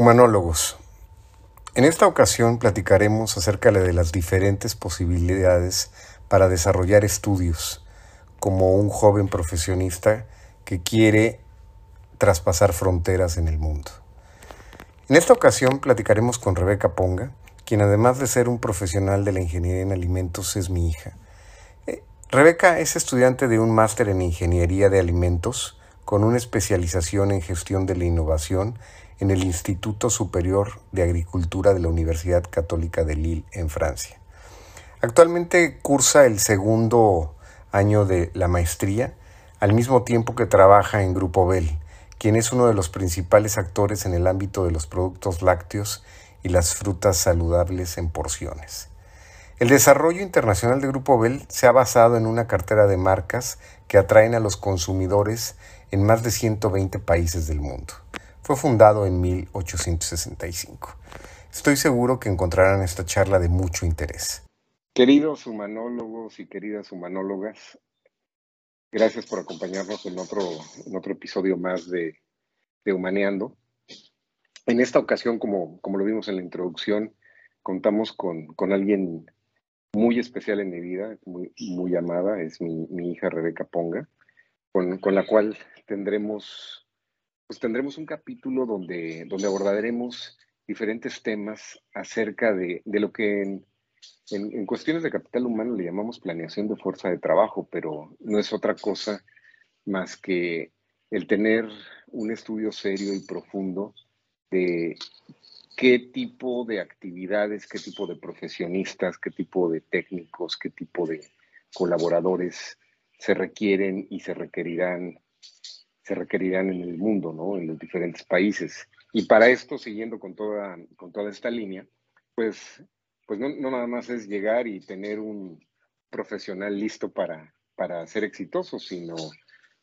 Humanólogos. En esta ocasión platicaremos acerca de las diferentes posibilidades para desarrollar estudios como un joven profesionista que quiere traspasar fronteras en el mundo. En esta ocasión platicaremos con Rebeca Ponga, quien además de ser un profesional de la ingeniería en alimentos es mi hija. Eh, Rebeca es estudiante de un máster en ingeniería de alimentos con una especialización en gestión de la innovación en el Instituto Superior de Agricultura de la Universidad Católica de Lille, en Francia. Actualmente cursa el segundo año de la maestría, al mismo tiempo que trabaja en Grupo Bell, quien es uno de los principales actores en el ámbito de los productos lácteos y las frutas saludables en porciones. El desarrollo internacional de Grupo Bell se ha basado en una cartera de marcas que atraen a los consumidores en más de 120 países del mundo. Fue fundado en 1865. Estoy seguro que encontrarán esta charla de mucho interés. Queridos humanólogos y queridas humanólogas, gracias por acompañarnos en otro, en otro episodio más de, de Humaneando. En esta ocasión, como, como lo vimos en la introducción, contamos con, con alguien muy especial en mi vida, muy, muy amada, es mi, mi hija Rebeca Ponga, con, con la cual tendremos pues tendremos un capítulo donde, donde abordaremos diferentes temas acerca de, lo que en, en, cuestiones de capital humano le llamamos planeación de fuerza de trabajo, pero no es otra cosa más que el tener un estudio serio y profundo de qué tipo de actividades, qué tipo de profesionistas, qué tipo de técnicos, qué tipo de colaboradores se requieren y se requerirán se requerirán en el mundo, ¿no? En los diferentes países. Y para esto, siguiendo con toda, con toda esta línea, pues, pues no, no nada más es llegar y tener un profesional listo para, para ser exitoso, sino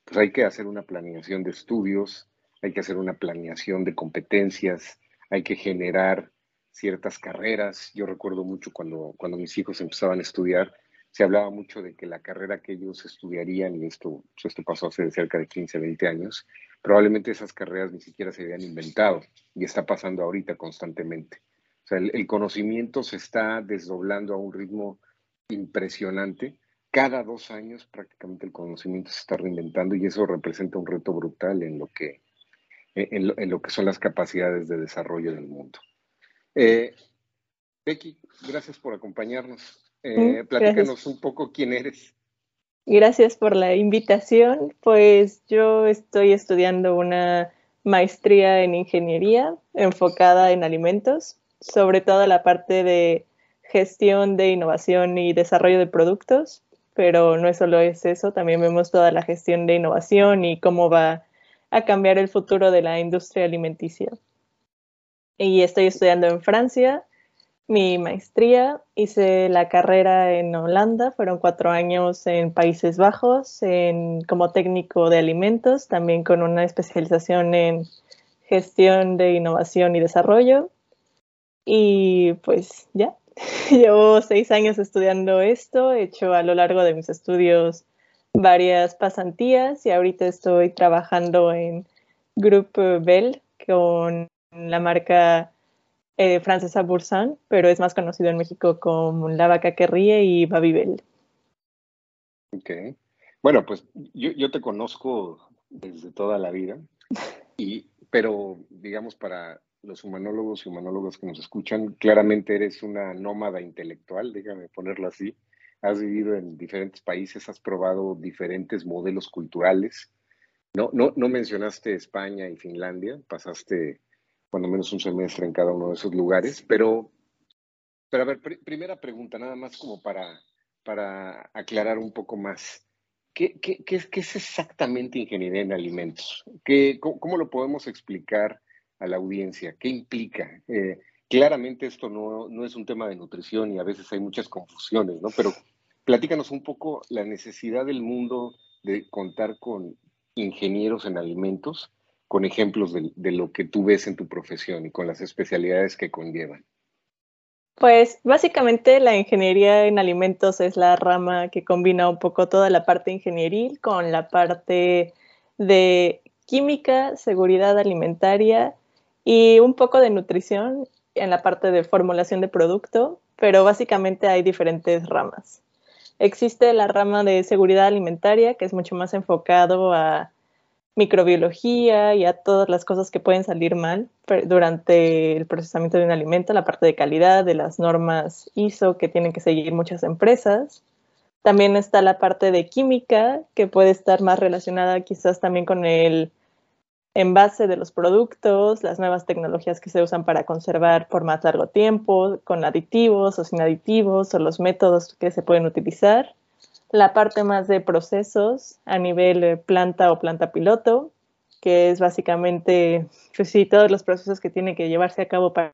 pues hay que hacer una planeación de estudios, hay que hacer una planeación de competencias, hay que generar ciertas carreras. Yo recuerdo mucho cuando, cuando mis hijos empezaban a estudiar, se hablaba mucho de que la carrera que ellos estudiarían, y esto, esto pasó hace cerca de 15, 20 años, probablemente esas carreras ni siquiera se habían inventado y está pasando ahorita constantemente. O sea, el, conocimiento se está desdoblando a un ritmo impresionante. Cada dos años prácticamente el conocimiento se está reinventando y eso representa un reto brutal en lo que, en lo, que son las capacidades de desarrollo del mundo. Eh, Becky, gracias por acompañarnos. Eh, platícanos un poco quién eres. Gracias por la invitación. Pues yo estoy estudiando una maestría en ingeniería enfocada en alimentos, sobre todo la parte de gestión de innovación y desarrollo de productos, pero no solo es eso, también vemos toda la gestión de innovación y cómo va a cambiar el futuro de la industria alimenticia. Y estoy estudiando en Francia mi maestría, hice la carrera en Holanda, fueron cuatro años en Países Bajos en, como técnico de alimentos, también con una especialización en gestión de innovación y desarrollo. Y pues ya, llevo seis años estudiando esto, he hecho a lo largo de mis estudios varias pasantías y ahorita estoy trabajando en Grupo Bell con la marca eh, francesa Boursin, pero es más conocido en México como La Vaca que Ríe y Babybel. Ok. Bueno, pues yo, te conozco desde toda la vida, y, pero digamos para los humanólogos y humanólogos que nos escuchan, claramente eres una nómada intelectual, déjame ponerlo así. Has vivido en diferentes países, has probado diferentes modelos culturales. No, no, no mencionaste España y Finlandia, pasaste cuando menos un semestre en cada uno de esos lugares. Pero, pero a ver, primera pregunta, nada más como para, para aclarar un poco más. ¿Qué, qué, qué, es exactamente ingeniería en alimentos? ¿Qué, cómo, lo podemos explicar a la audiencia? ¿Qué implica? Eh, claramente esto no, no, es un tema de nutrición y a veces hay muchas confusiones, ¿no? Pero platícanos un poco la necesidad del mundo de contar con ingenieros en alimentos con ejemplos de, lo que tú ves en tu profesión y con las especialidades que conllevan? Pues básicamente la ingeniería en alimentos es la rama que combina un poco toda la parte ingenieril con la parte de química, seguridad alimentaria y un poco de nutrición en la parte de formulación de producto, pero básicamente hay diferentes ramas. Existe la rama de seguridad alimentaria, que es mucho más enfocado a microbiología y a todas las cosas que pueden salir mal durante el procesamiento de un alimento, la parte de calidad, de las normas ISO que tienen que seguir muchas empresas. También está la parte de química, que puede estar más relacionada quizás también con el envase de los productos, las nuevas tecnologías que se usan para conservar por más largo tiempo, con aditivos o sin aditivos, o los métodos que se pueden utilizar la parte más de procesos a nivel planta o planta piloto, que es básicamente, pues sí, todos los procesos que tienen que llevarse a cabo para,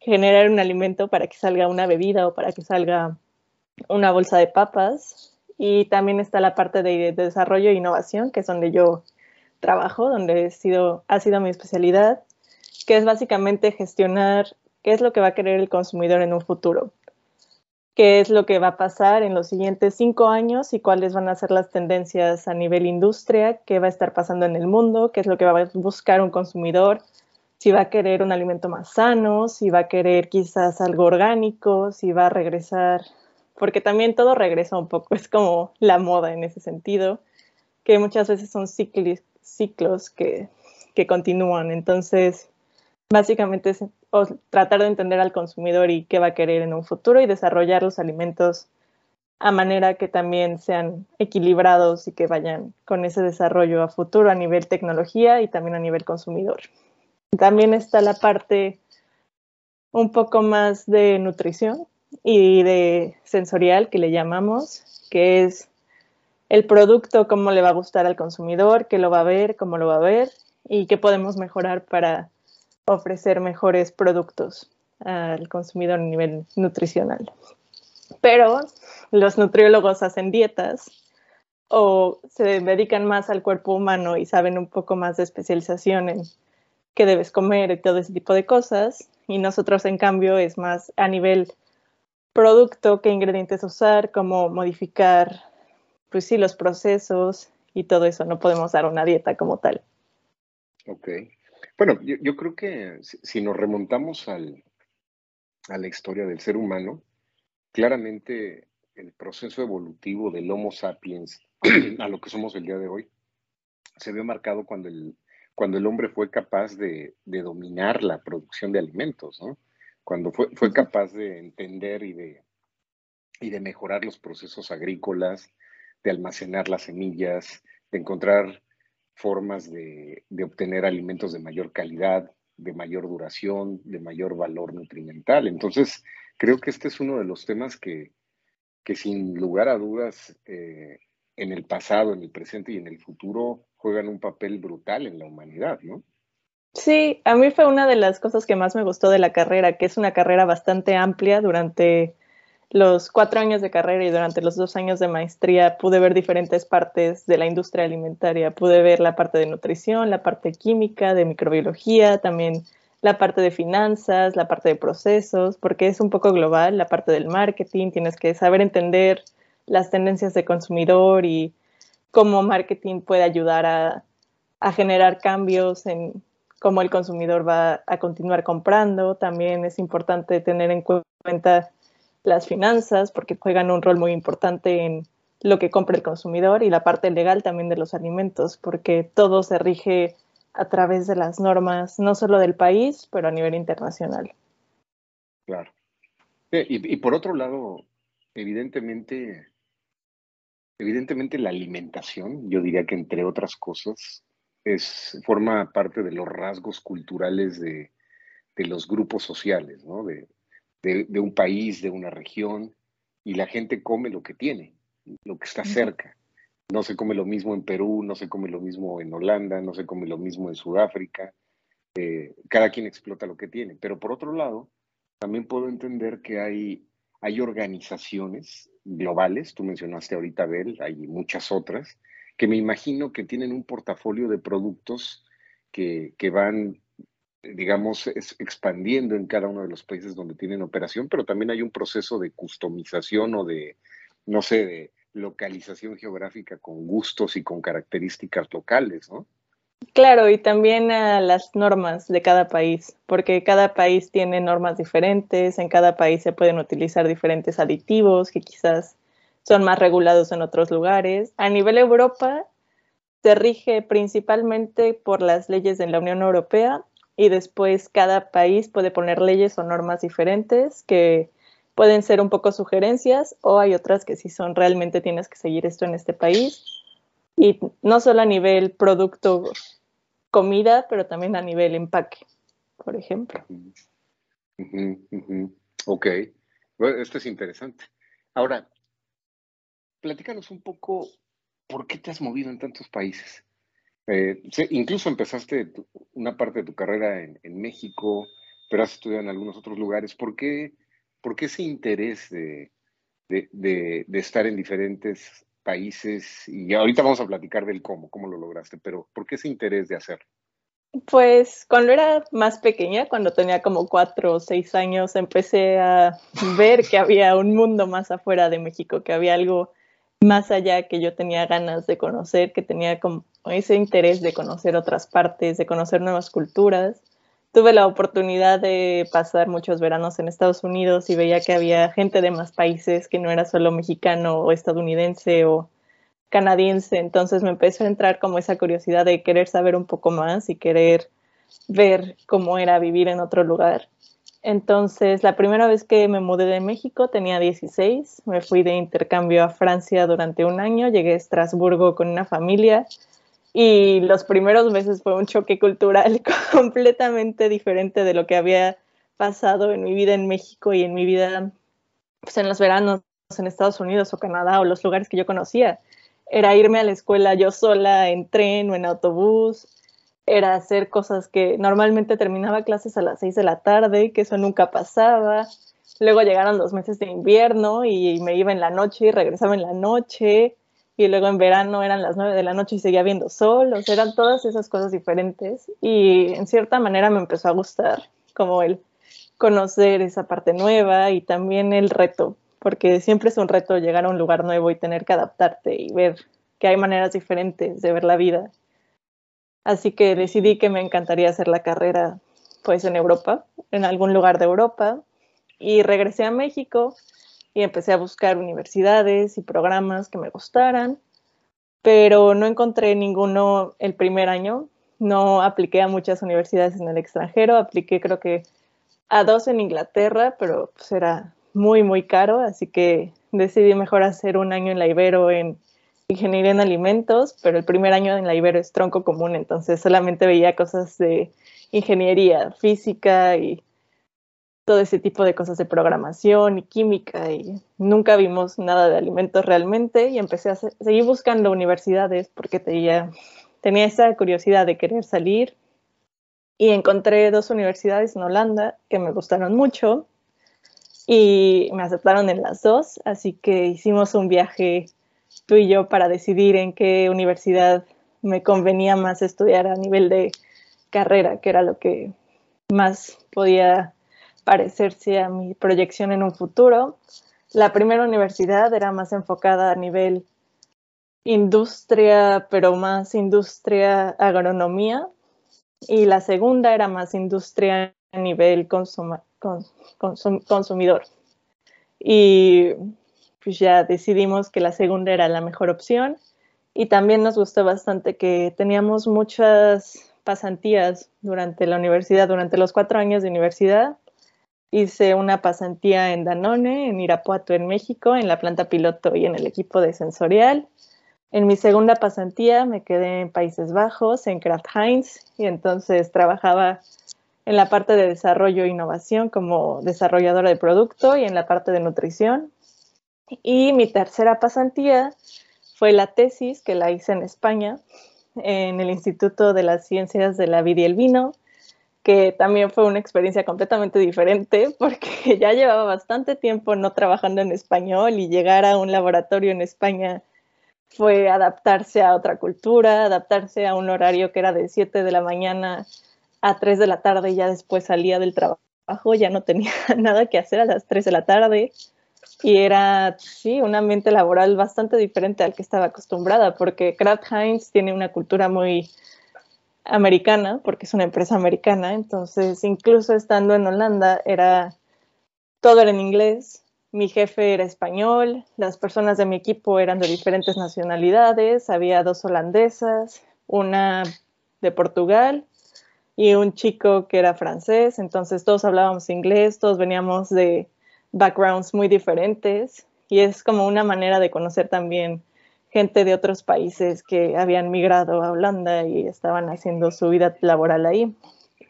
generar un alimento, para que salga una bebida o para que salga una bolsa de papas. Y también está la parte de, desarrollo e innovación, que es donde yo trabajo, donde he sido, ha sido mi especialidad, que es básicamente gestionar qué es lo que va a querer el consumidor en un futuro qué es lo que va a pasar en los siguientes cinco años y cuáles van a ser las tendencias a nivel industria, qué va a estar pasando en el mundo, qué es lo que va a buscar un consumidor, si va a querer un alimento más sano, si va a querer quizás algo orgánico, si va a regresar, porque también todo regresa un poco, es como la moda en ese sentido, que muchas veces son ciclos, que, que continúan. Entonces, básicamente o tratar de entender al consumidor y qué va a querer en un futuro y desarrollar los alimentos a manera que también sean equilibrados y que vayan con ese desarrollo a futuro a nivel tecnología y también a nivel consumidor. También está la parte un poco más de nutrición y de sensorial que le llamamos, que es el producto, cómo le va a gustar al consumidor, qué lo va a ver, cómo lo va a ver y qué podemos mejorar para ofrecer mejores productos al consumidor a nivel nutricional. Pero los nutriólogos hacen dietas o se dedican más al cuerpo humano y saben un poco más de especialización en qué debes comer y todo ese tipo de cosas. Y nosotros, en cambio, es más a nivel producto, qué ingredientes usar, cómo modificar, pues sí, los procesos y todo eso. No podemos dar una dieta como tal. Ok. Bueno, yo, creo que si, nos remontamos al, a la historia del ser humano, claramente el proceso evolutivo del Homo sapiens a lo que somos el día de hoy se vio marcado cuando el, cuando el hombre fue capaz de, dominar la producción de alimentos, ¿no? cuando fue, fue capaz de entender y de, y de mejorar los procesos agrícolas, de almacenar las semillas, de encontrar formas de, obtener alimentos de mayor calidad, de mayor duración, de mayor valor nutrimental. Entonces, creo que este es uno de los temas que, que sin lugar a dudas, eh, en el pasado, en el presente y en el futuro juegan un papel brutal en la humanidad, ¿no? Sí, a mí fue una de las cosas que más me gustó de la carrera, que es una carrera bastante amplia durante los cuatro años de carrera y durante los dos años de maestría pude ver diferentes partes de la industria alimentaria. Pude ver la parte de nutrición, la parte química, de microbiología, también la parte de finanzas, la parte de procesos, porque es un poco global, la parte del marketing, tienes que saber entender las tendencias de consumidor y cómo marketing puede ayudar a, a generar cambios en cómo el consumidor va a continuar comprando. También es importante tener en cuenta las finanzas, porque juegan un rol muy importante en lo que compra el consumidor y la parte legal también de los alimentos, porque todo se rige a través de las normas, no solo del país, pero a nivel internacional. Claro. Y, por otro lado, evidentemente, evidentemente la alimentación, yo diría que entre otras cosas, es, forma parte de los rasgos culturales de, de los grupos sociales, ¿no? De, de, un país, de una región, y la gente come lo que tiene, lo que está cerca. No se come lo mismo en Perú, no se come lo mismo en Holanda, no se come lo mismo en Sudáfrica. Eh, cada quien explota lo que tiene. Pero por otro lado, también puedo entender que hay, hay organizaciones globales, tú mencionaste ahorita Bell, hay muchas otras, que me imagino que tienen un portafolio de productos que, que van digamos, expandiendo en cada uno de los países donde tienen operación, pero también hay un proceso de customización o de, no sé, de localización geográfica con gustos y con características locales, ¿no? Claro, y también a las normas de cada país, porque cada país tiene normas diferentes, en cada país se pueden utilizar diferentes aditivos que quizás son más regulados en otros lugares. A nivel Europa, se rige principalmente por las leyes de la Unión Europea y después cada país puede poner leyes o normas diferentes que pueden ser un poco sugerencias o hay otras que sí son realmente tienes que seguir esto en este país. Y no solo a nivel producto comida, pero también a nivel empaque, por ejemplo. Ok, esto es interesante. Ahora, platícanos un poco por qué te has movido en tantos países. Eh, incluso empezaste una parte de tu carrera en, México, pero has estudiado en algunos otros lugares. ¿Por qué, por qué ese interés de, de, estar en diferentes países? Y ahorita vamos a platicar del cómo, cómo lo lograste, pero ¿por qué ese interés de hacerlo? Pues cuando era más pequeña, cuando tenía como cuatro o seis años, empecé a ver que había un mundo más afuera de México, que había algo más allá que yo tenía ganas de conocer, que tenía ese interés de conocer otras partes, de conocer nuevas culturas. Tuve la oportunidad de pasar muchos veranos en Estados Unidos y veía que había gente de más países, que no era solo mexicano o estadounidense o canadiense. Entonces me empezó a entrar como esa curiosidad de querer saber un poco más y querer ver cómo era vivir en otro lugar. Entonces, la primera vez que me mudé de México tenía 16, me fui de intercambio a Francia durante un año, llegué a Estrasburgo con una familia y los primeros meses fue un choque cultural completamente diferente de lo que había pasado en mi vida en México y en mi vida pues, en los veranos en Estados Unidos o Canadá o los lugares que yo conocía. Era irme a la escuela yo sola en tren o en autobús, era hacer cosas que normalmente terminaba clases a las 6 de la tarde, que eso nunca pasaba. Luego llegaron los meses de invierno y me iba en la noche y regresaba en la noche. Y luego en verano eran las 9 de la noche y seguía viendo sol. O sea, eran todas esas cosas diferentes. Y en cierta manera me empezó a gustar como el conocer esa parte nueva y también el reto, porque siempre es un reto llegar a un lugar nuevo y tener que adaptarte y ver que hay maneras diferentes de ver la vida Así que decidí que me encantaría hacer la carrera pues en Europa, en algún lugar de Europa. Y regresé a México y empecé a buscar universidades y programas que me gustaran, pero no encontré ninguno el primer año. No apliqué a muchas universidades en el extranjero, apliqué creo que a dos en Inglaterra, pero pues era muy, muy caro, así que decidí mejor hacer un año en la Ibero en ingeniería en alimentos, pero el primer año en la Ibero es tronco común, entonces solamente veía cosas de ingeniería, física y todo ese tipo de cosas de programación y química y nunca vimos nada de alimentos realmente y empecé a seguir buscando universidades porque tenía, tenía esa curiosidad de querer salir y encontré dos universidades en Holanda que me gustaron mucho y me aceptaron en las dos, así que hicimos un viaje tú y yo para decidir en qué universidad me convenía más estudiar a nivel de carrera, que era lo que más podía parecerse a mi proyección en un futuro. La primera universidad era más enfocada a nivel industria, pero más industria agronomía, y la segunda era más industria a nivel consumidor. Y pues ya decidimos que la segunda era la mejor opción y también nos gustó bastante que teníamos muchas pasantías durante la universidad, durante los cuatro años de universidad. Hice una pasantía en Danone, en Irapuato, en México, en la planta piloto y en el equipo de sensorial. En mi segunda pasantía me quedé en Países Bajos, en Kraft Heinz, y entonces trabajaba en la parte de desarrollo e innovación como desarrolladora de producto y en la parte de nutrición. Y mi tercera pasantía fue la tesis que la hice en España, en el Instituto de las Ciencias de la Vida y el Vino, que también fue una experiencia completamente diferente porque ya llevaba bastante tiempo no trabajando en español y llegar a un laboratorio en España fue adaptarse a otra cultura, adaptarse a un horario que era de 7 de la mañana a 3 de la tarde y ya después salía del trabajo, ya no tenía nada que hacer a las 3 de la tarde y era, sí, un ambiente laboral bastante diferente al que estaba acostumbrada, porque Kraft Heinz tiene una cultura muy americana, porque es una empresa americana, entonces incluso estando en Holanda era todo era en inglés, mi jefe era español, las personas de mi equipo eran de diferentes nacionalidades, había dos holandesas, una de Portugal y un chico que era francés, entonces todos hablábamos inglés, todos veníamos de backgrounds muy diferentes y es como una manera de conocer también gente de otros países que habían migrado a Holanda y estaban haciendo su vida laboral ahí.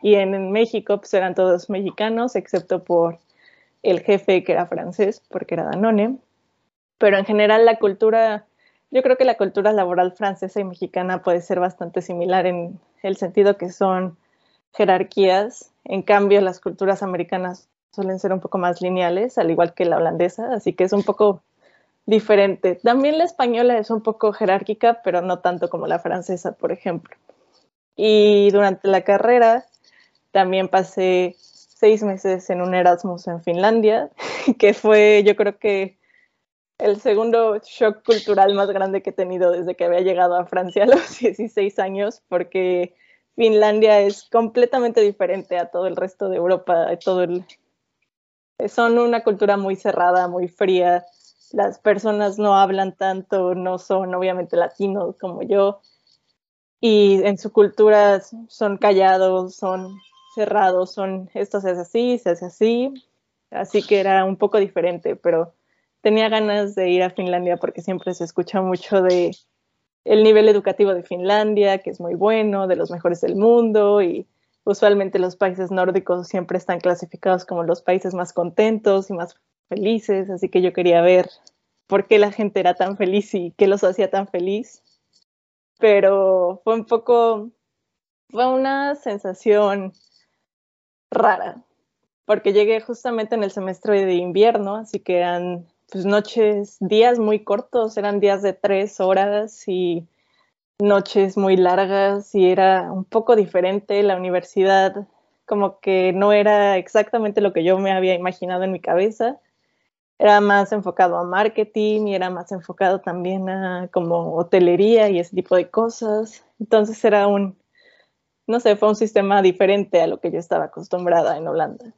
Y en, México pues eran todos mexicanos, excepto por el jefe que era francés, porque era Danone. Pero en general la cultura, yo creo que la cultura laboral francesa y mexicana puede ser bastante similar en el sentido que son jerarquías. En cambio, las culturas americanas suelen ser un poco más lineales, al igual que la holandesa, así que es un poco diferente. También la española es un poco jerárquica, pero no tanto como la francesa, por ejemplo. Y durante la carrera también pasé seis meses en un Erasmus en Finlandia, que fue yo creo que el segundo shock cultural más grande que he tenido desde que había llegado a Francia a los 16 años, porque Finlandia es completamente diferente a todo el resto de Europa, todo el... son una cultura muy cerrada, muy fría, las personas no hablan tanto, no son obviamente latinos como yo, y en su cultura son callados, son cerrados, son esto se hace así, se hace así, así que era un poco diferente, pero tenía ganas de ir a Finlandia porque siempre se escucha mucho de el nivel educativo de Finlandia, que es muy bueno, de los mejores del mundo y usualmente los países nórdicos siempre están clasificados como los países más contentos y más felices, así que yo quería ver por qué la gente era tan feliz y qué los hacía tan feliz. Pero fue un poco, fue una sensación rara, porque llegué justamente en el semestre de invierno, así que eran pues, noches, días muy cortos, eran días de tres horas y noches muy largas y era un poco diferente la universidad, como que no era exactamente lo que yo me había imaginado en mi cabeza era más enfocado a marketing y era más enfocado también a como hotelería y ese tipo de cosas. Entonces era un, no sé, fue un sistema diferente a lo que yo estaba acostumbrada en Holanda.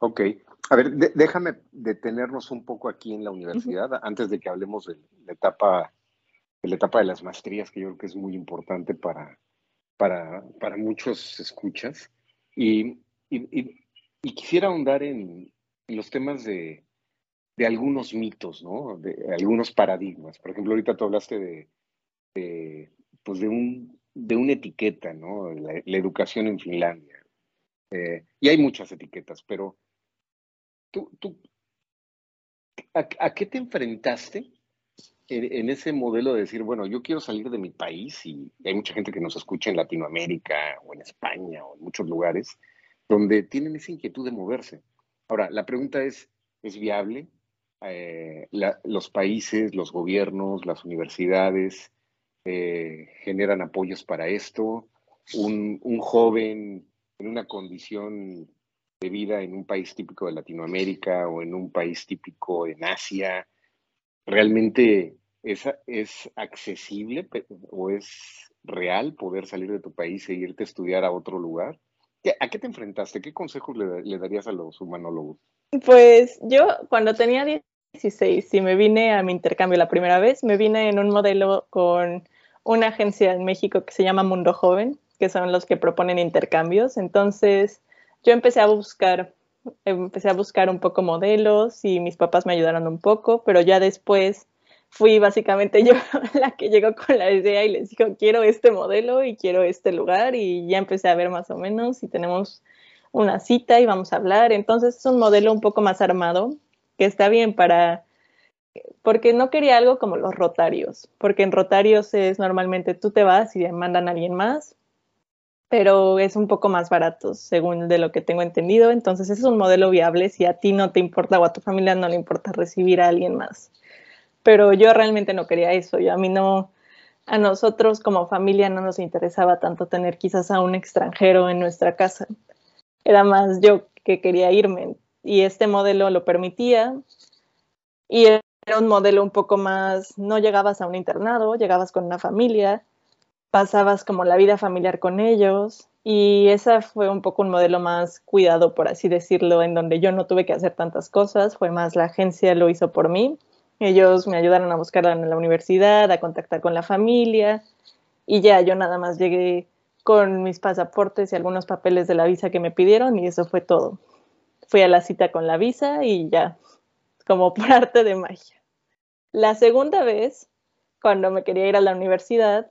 Ok. A ver, déjame detenernos un poco aquí en la universidad antes de que hablemos de la etapa la etapa de las maestrías, que yo creo que es muy importante para, para, para muchos escuchas. Y, quisiera ahondar en, los temas de, algunos mitos, ¿no? De algunos paradigmas. Por ejemplo, ahorita tú hablaste de, pues de, un, de una etiqueta, ¿no? La, educación en Finlandia. Eh, y hay muchas etiquetas, pero tú, tú ¿a, qué te enfrentaste en, ese modelo de decir, bueno, yo quiero salir de mi país y hay mucha gente que nos escucha en Latinoamérica o en España o en muchos lugares donde tienen esa inquietud de moverse? Ahora, la pregunta es, ¿es viable? Eh, los países, los gobiernos, las universidades eh, generan apoyos para esto. Un, joven en una condición de vida en un país típico de Latinoamérica o en un país típico en Asia, ¿realmente es, es accesible o es real poder salir de tu país e irte a estudiar a otro lugar? ¿A qué te enfrentaste? ¿Qué consejos le, darías a los humanólogos? Pues yo cuando tenía 16 y me vine a mi intercambio la primera vez, me vine en un modelo con una agencia en México que se llama Mundo Joven, que son los que proponen intercambios. Entonces yo empecé a buscar, empecé a buscar un poco modelos y mis papás me ayudaron un poco, pero ya después fui básicamente yo la que llegó con la idea y les dijo, quiero este modelo y quiero este lugar y ya empecé a ver más o menos y tenemos una cita y vamos a hablar. Entonces es un modelo un poco más armado, que está bien para, porque no quería algo como los rotarios, porque en rotarios es normalmente tú te vas y mandan a alguien más, pero es un poco más barato, según de lo que tengo entendido. Entonces es un modelo viable si a ti no te importa o a tu familia no le importa recibir a alguien más pero yo realmente no quería eso. Yo a mí no, a nosotros como familia no nos interesaba tanto tener quizás a un extranjero en nuestra casa. Era más yo que quería irme y este modelo lo permitía y era un modelo un poco más, no llegabas a un internado, llegabas con una familia pasabas como la vida familiar con ellos y esa fue un poco un modelo más cuidado, por así decirlo, en donde yo no tuve que hacer tantas cosas, fue más la agencia lo hizo por mí. Ellos me ayudaron a buscar en la universidad, a contactar con la familia y ya yo nada más llegué con mis pasaportes y algunos papeles de la visa que me pidieron y eso fue todo. Fui a la cita con la visa y ya, como por arte de magia. La segunda vez, cuando me quería ir a la universidad,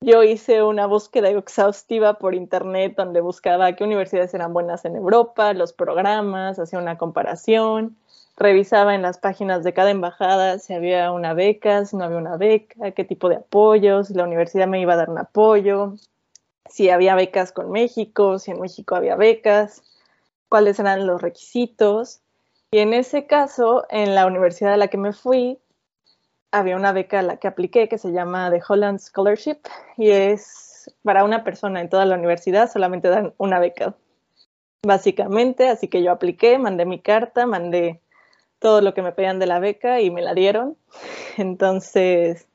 yo hice una búsqueda exhaustiva por internet donde buscaba qué universidades eran buenas en Europa, los programas, hacía una comparación, revisaba en las páginas de cada embajada si había una beca, si no había una beca, qué tipo de apoyos, si la universidad me iba a dar un apoyo, si había becas con México, si en México había becas, cuáles eran los requisitos. Y en ese caso, en la universidad a la que me fui, había una beca a la que apliqué que se llama The Holland Scholarship y es para una persona en toda la universidad, solamente dan una beca, básicamente. Así que yo apliqué, mandé mi carta, mandé todo lo que me pedían de la beca y me la dieron. Entonces,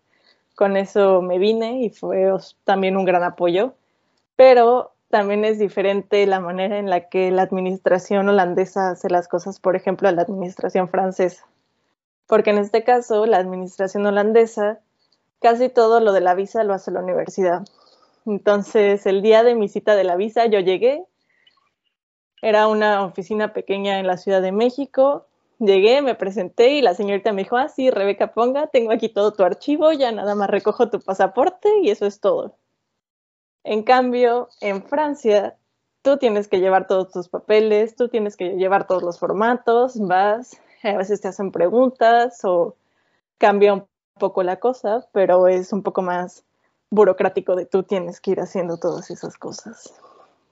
con eso me vine y fue también un gran apoyo pero también es diferente la manera en la que la administración holandesa hace las cosas, por ejemplo, a la administración francesa. Porque en este caso, la administración holandesa, casi todo lo de la visa lo hace la universidad. Entonces, el día de mi cita de la visa, yo llegué, era una oficina pequeña en la Ciudad de México, llegué, me presenté y la señorita me dijo, ah, sí, Rebeca Ponga, tengo aquí todo tu archivo, ya nada más recojo tu pasaporte y eso es todo. En cambio, en Francia, tú tienes que llevar todos tus papeles, tú tienes que llevar todos los formatos, vas, a veces te hacen preguntas o cambia un poco la cosa, pero es un poco más burocrático de tú tienes que ir haciendo todas esas cosas.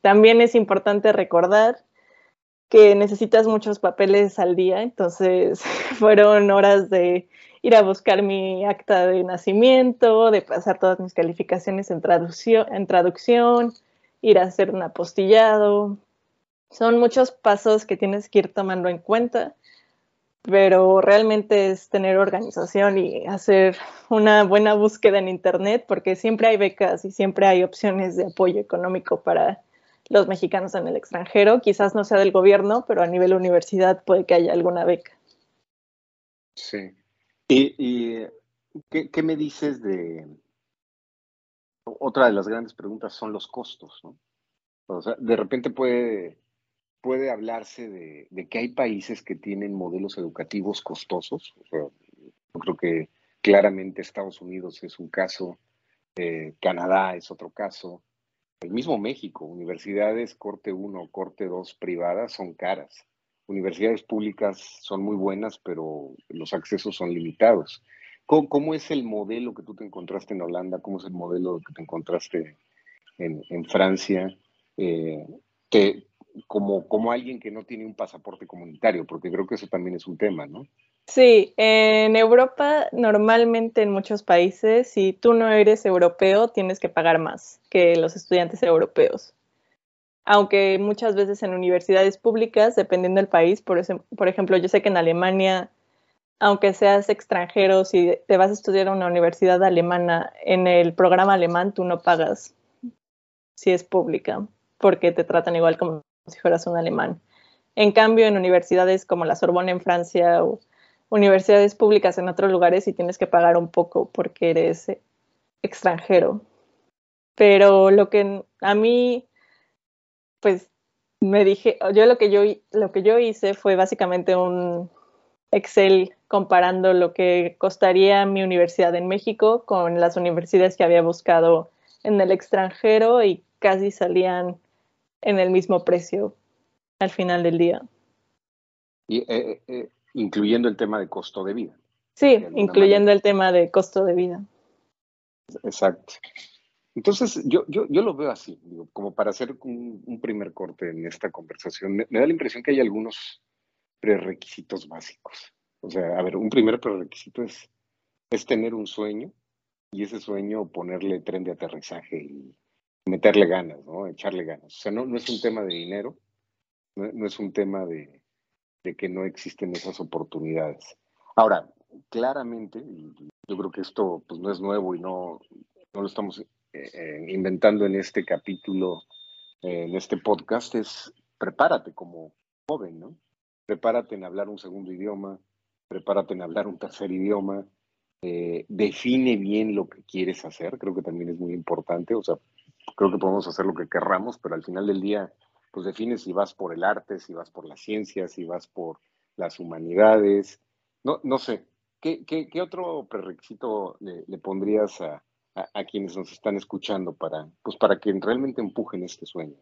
También es importante recordar que necesitas muchos papeles al día, entonces fueron horas de ir a buscar mi acta de nacimiento, de pasar todas mis calificaciones en traducción, ir a hacer un apostillado. Son muchos pasos que tienes que ir tomando en cuenta, pero realmente es tener organización y hacer una buena búsqueda en Internet, porque siempre hay becas y siempre hay opciones de apoyo económico para los mexicanos en el extranjero. Quizás no sea del gobierno, pero a nivel universidad puede que haya alguna beca. Sí, ¿Y, ¿qué, me dices de... Otra de las grandes preguntas son los costos, ¿no? O sea, de repente puede, puede hablarse de, que hay países que tienen modelos educativos costosos. yo creo que claramente Estados Unidos es un caso, eh, Canadá es otro caso, el mismo México, universidades corte 1, corte 2 privadas son caras universidades públicas son muy buenas, pero los accesos son limitados. ¿Cómo, es el modelo que tú te encontraste en Holanda? ¿Cómo es el modelo que te encontraste en, Francia? Eh, como, como alguien que no tiene un pasaporte comunitario, porque creo que eso también es un tema, ¿no? Sí, en Europa normalmente en muchos países, si tú no eres europeo, tienes que pagar más que los estudiantes europeos aunque muchas veces en universidades públicas, dependiendo del país, por, ejemplo, yo sé que en Alemania, aunque seas extranjero, si te vas a estudiar a una universidad alemana, en el programa alemán tú no pagas si es pública, porque te tratan igual como si fueras un alemán. En cambio, en universidades como la Sorbonne en Francia o universidades públicas en otros lugares sí tienes que pagar un poco porque eres extranjero. Pero lo que a mí pues me dije, yo lo que yo, lo que yo hice fue básicamente un Excel comparando lo que costaría mi universidad en México con las universidades que había buscado en el extranjero y casi salían en el mismo precio al final del día. Y, eh, eh, incluyendo el tema de costo de vida. Sí, incluyendo el tema de costo de vida. Exacto. Entonces, yo, yo, yo lo veo así, digo, como para hacer un, primer corte en esta conversación. Me, da la impresión que hay algunos prerequisitos básicos. O sea, a ver, un primer prerequisito es, es tener un sueño y ese sueño ponerle tren de aterrizaje y meterle ganas, ¿no? Echarle ganas. O sea, no, no es un tema de dinero, no, es un tema de, de, que no existen esas oportunidades. Ahora, claramente, yo creo que esto pues, no es nuevo y no, no lo estamos eh, inventando en este capítulo, en este podcast, es prepárate como joven, ¿no? Prepárate en hablar un segundo idioma, prepárate en hablar un tercer idioma, eh, define bien lo que quieres hacer, creo que también es muy importante, o sea, creo que podemos hacer lo que querramos, pero al final del día, pues define si vas por el arte, si vas por la ciencia, si vas por las humanidades, no, no sé, ¿qué, otro prerequisito le, pondrías a, quienes nos están escuchando para, pues para que realmente empujen este sueño.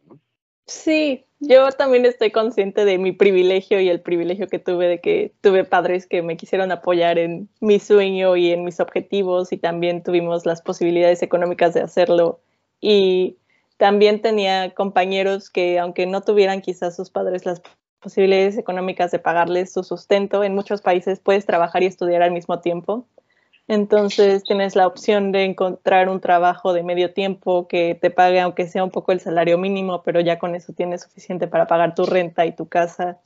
Sí, yo también estoy consciente de mi privilegio y el privilegio que tuve de que tuve padres que me quisieron apoyar en mi sueño y en mis objetivos y también tuvimos las posibilidades económicas de hacerlo. Y también tenía compañeros que aunque no tuvieran quizás sus padres las posibilidades económicas de pagarles su sustento, en muchos países puedes trabajar y estudiar al mismo tiempo. Entonces tienes la opción de encontrar un trabajo de medio tiempo que te pague aunque sea un poco el salario mínimo, pero ya con eso tienes suficiente para pagar tu renta y tu casa.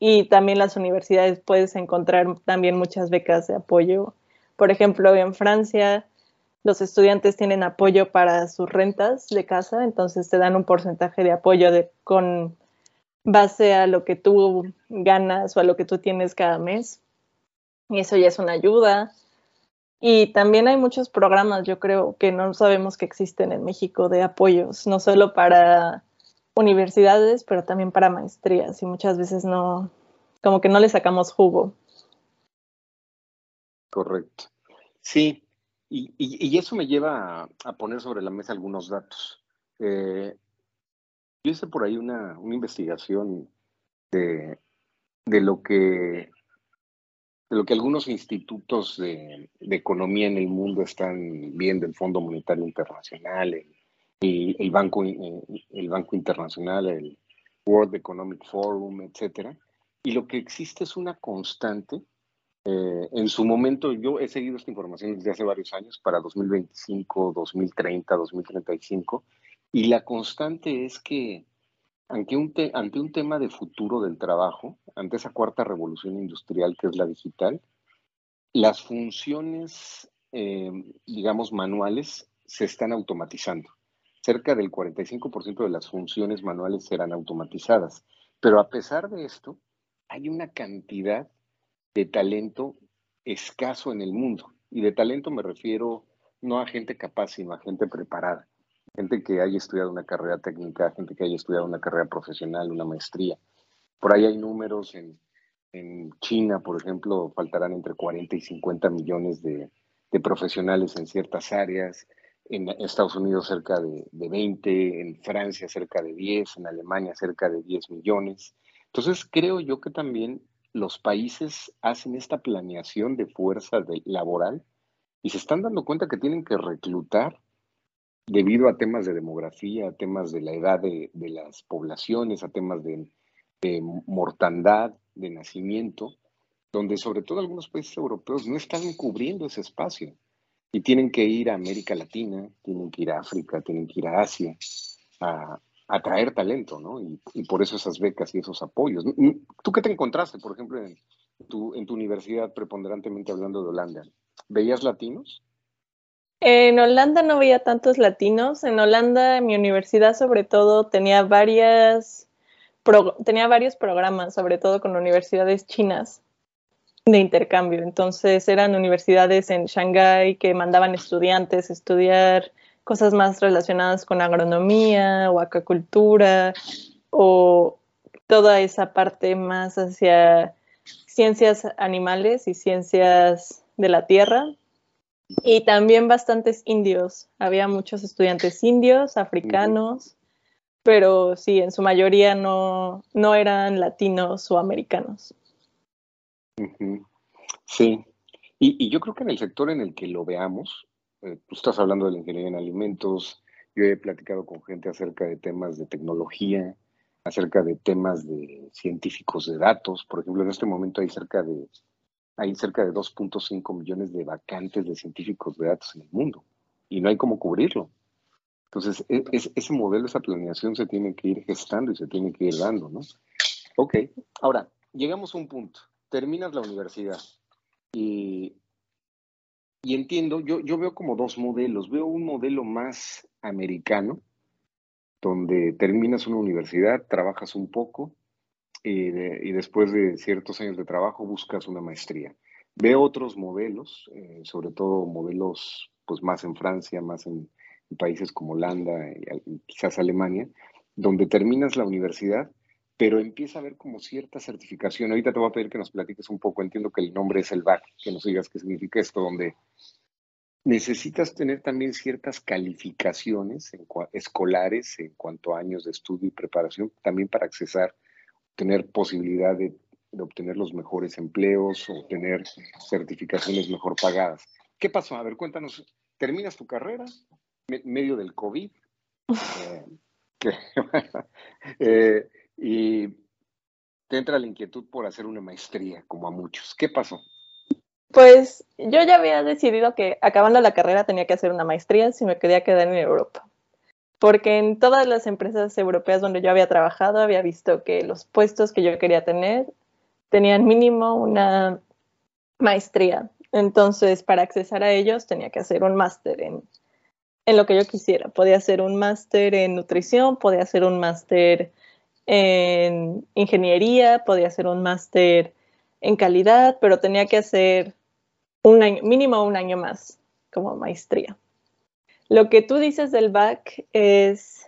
Y también las universidades puedes encontrar también muchas becas de apoyo. Por ejemplo, en Francia los estudiantes tienen apoyo para sus rentas de casa, entonces te dan un porcentaje de apoyo con base a lo que tú ganas o a lo que tú tienes cada mes. Y eso ya es una ayuda. Y también hay muchos programas, yo creo, que no sabemos que existen en México de apoyos, no solo para universidades, pero también para maestrías. Y muchas veces no, como que no le sacamos jugo. Correcto. Sí, y, eso me lleva a, poner sobre la mesa algunos datos. Eh, yo hice por ahí una, investigación de, de lo que lo que algunos institutos de, economía en el mundo están viendo, el Fondo Monetario Internacional, el, el, Banco, eh, el Banco Internacional, el World Economic Forum, etcétera. Y lo que existe es una constante. Eh, en su momento, yo he seguido esta información desde hace varios años, para 2025, 2030, 2035, y la constante es que ante un, ante un tema de futuro del trabajo, ante esa cuarta revolución industrial que es la digital, las funciones, eh, digamos, manuales se están automatizando. Cerca del 45% de las funciones manuales serán automatizadas. Pero a pesar de esto, hay una cantidad de talento escaso en el mundo. Y de talento me refiero no a gente capaz, sino a gente preparada gente que haya estudiado una carrera técnica, gente que haya estudiado una carrera profesional, una maestría. Por ahí hay números en, China, por ejemplo, faltarán entre 40 y 50 millones de, profesionales en ciertas áreas, en Estados Unidos cerca de, de, 20, en Francia cerca de 10, en Alemania cerca de 10 millones. Entonces, creo yo que también los países hacen esta planeación de fuerza laboral y se están dando cuenta que tienen que reclutar debido a temas de demografía, a temas de la edad de, las poblaciones, a temas de, mortandad, de nacimiento, donde sobre todo algunos países europeos no están cubriendo ese espacio y tienen que ir a América Latina, tienen que ir a África, tienen que ir a Asia a, traer talento, ¿no? Y, por eso esas becas y esos apoyos. ¿Tú qué te encontraste, por ejemplo, en tu, en tu universidad, preponderantemente hablando de Holanda? ¿Veías latinos? En Holanda no veía tantos latinos. En Holanda, mi universidad sobre todo tenía varias tenía varios programas, sobre todo con universidades chinas de intercambio. Entonces eran universidades en Shanghái que mandaban estudiantes a estudiar cosas más relacionadas con agronomía o acuacultura o toda esa parte más hacia ciencias animales y ciencias de la tierra. Y también bastantes indios. Había muchos estudiantes indios, africanos, pero sí, en su mayoría no, no eran latinos o americanos. Sí, y, yo creo que en el sector en el que lo veamos, eh, tú estás hablando de la ingeniería en alimentos, yo he platicado con gente acerca de temas de tecnología, acerca de temas de científicos de datos. Por ejemplo, en este momento hay cerca de hay cerca de 2.5 millones de vacantes de científicos de datos en el mundo y no hay cómo cubrirlo. Entonces, e, ese modelo, esa planeación se tiene que ir gestando y se tiene que ir dando, ¿no? Ok, ahora, llegamos a un punto. Terminas la universidad y, y entiendo, yo, yo veo como dos modelos. Veo un modelo más americano, donde terminas una universidad, trabajas un poco eh, y después de ciertos años de trabajo buscas una maestría. Veo otros modelos, eh, sobre todo modelos pues más en Francia, más en, países como Holanda y, quizás Alemania, donde terminas la universidad, pero empieza a haber como cierta certificación. Ahorita te voy a pedir que nos platiques un poco, entiendo que el nombre es el BAC, que nos digas qué significa esto, donde necesitas tener también ciertas calificaciones escolares en cuanto a años de estudio y preparación, también para accesar, tener posibilidad de, obtener los mejores empleos o tener certificaciones mejor pagadas. ¿Qué pasó? A ver, cuéntanos, terminas tu carrera en medio del COVID eh, eh, y te entra la inquietud por hacer una maestría, como a muchos. ¿Qué pasó? Pues yo ya había decidido que acabando la carrera tenía que hacer una maestría si me quería quedar en Europa. Porque en todas las empresas europeas donde yo había trabajado había visto que los puestos que yo quería tener tenían mínimo una maestría. Entonces, para accesar a ellos tenía que hacer un máster en, en lo que yo quisiera. Podía hacer un máster en nutrición, podía hacer un máster en ingeniería, podía hacer un máster en calidad, pero tenía que hacer un año, mínimo un año más como maestría. Lo que tú dices del BAC es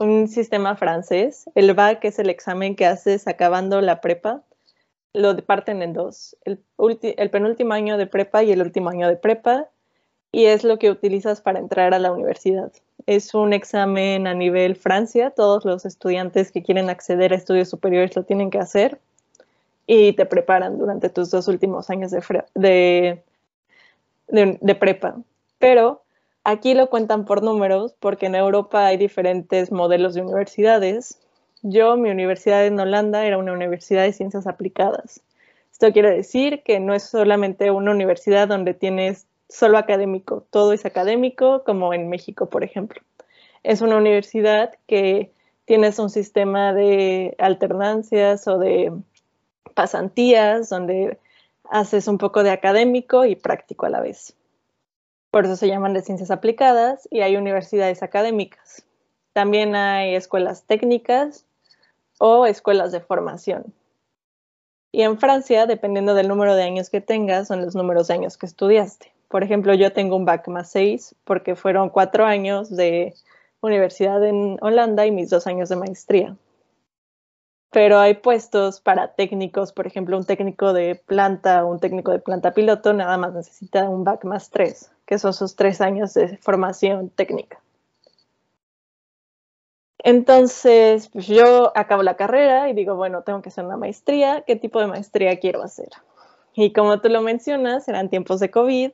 un sistema francés. El BAC es el examen que haces acabando la prepa. Lo parten en dos, el, el penúltimo año de prepa y el último año de prepa, y es lo que utilizas para entrar a la universidad. Es un examen a nivel Francia, todos los estudiantes que quieren acceder a estudios superiores lo tienen que hacer y te preparan durante tus dos últimos años de, de prepa. Pero aquí lo cuentan por números porque en Europa hay diferentes modelos de universidades. Yo, mi universidad en Holanda era una universidad de ciencias aplicadas. Esto quiere decir que no es solamente una universidad donde tienes solo académico, todo es académico, como en México, por ejemplo. Es una universidad que tienes un sistema de alternancias o de pasantías donde haces un poco de académico y práctico a la vez. Por eso se llaman de ciencias aplicadas y hay universidades académicas. También hay escuelas técnicas o escuelas de formación. Y en Francia, dependiendo del número de años que tengas, son los números de años que estudiaste. Por ejemplo, yo tengo un BAC más 6 porque fueron cuatro años de universidad en Holanda y mis dos años de maestría pero hay puestos para técnicos, por ejemplo, un técnico de planta, un técnico de planta piloto, nada más necesita un BAC más 3, que son sus tres años de formación técnica. Entonces, pues yo acabo la carrera y digo, bueno, tengo que hacer una maestría, ¿qué tipo de maestría quiero hacer? Y como tú lo mencionas, eran tiempos de COVID.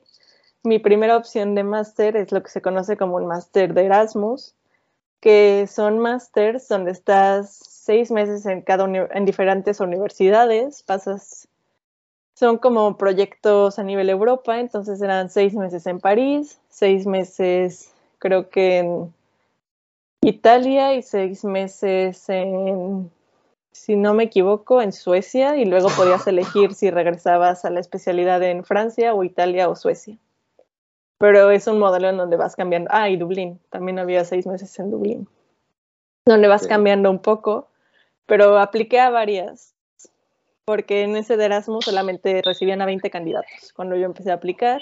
Mi primera opción de máster es lo que se conoce como un máster de Erasmus, que son másters donde estás seis meses en cada en diferentes universidades, pasas, son como proyectos a nivel Europa, entonces eran seis meses en París, seis meses creo que en Italia y seis meses en, si no me equivoco, en Suecia y luego podías elegir si regresabas a la especialidad en Francia o Italia o Suecia. Pero es un modelo en donde vas cambiando. Ah, y Dublín, también había seis meses en Dublín, donde vas cambiando un poco pero apliqué a varias, porque en ese de Erasmus solamente recibían a 20 candidatos cuando yo empecé a aplicar,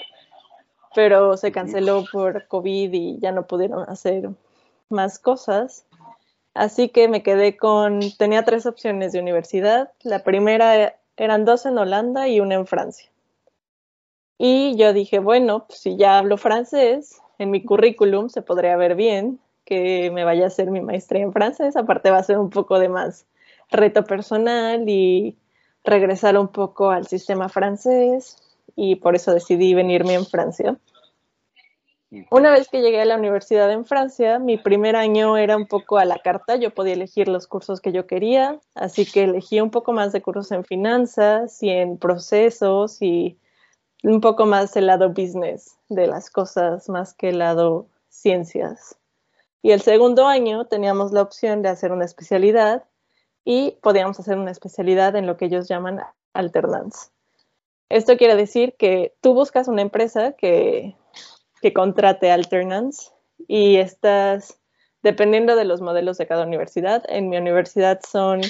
pero se canceló por COVID y ya no pudieron hacer más cosas. Así que me quedé con, tenía tres opciones de universidad. La primera eran dos en Holanda y una en Francia. Y yo dije, bueno, pues si ya hablo francés, en mi currículum se podría ver bien que me vaya a hacer mi maestría en francés. Aparte va a ser un poco de más reto personal y regresar un poco al sistema francés y por eso decidí venirme en Francia. Una vez que llegué a la universidad en Francia, mi primer año era un poco a la carta, yo podía elegir los cursos que yo quería, así que elegí un poco más de cursos en finanzas y en procesos y un poco más el lado business de las cosas más que el lado ciencias. Y el segundo año teníamos la opción de hacer una especialidad y podíamos hacer una especialidad en lo que ellos llaman alternance. Esto quiere decir que tú buscas una empresa que, que contrate alternance y estás, dependiendo de los modelos de cada universidad, en mi universidad son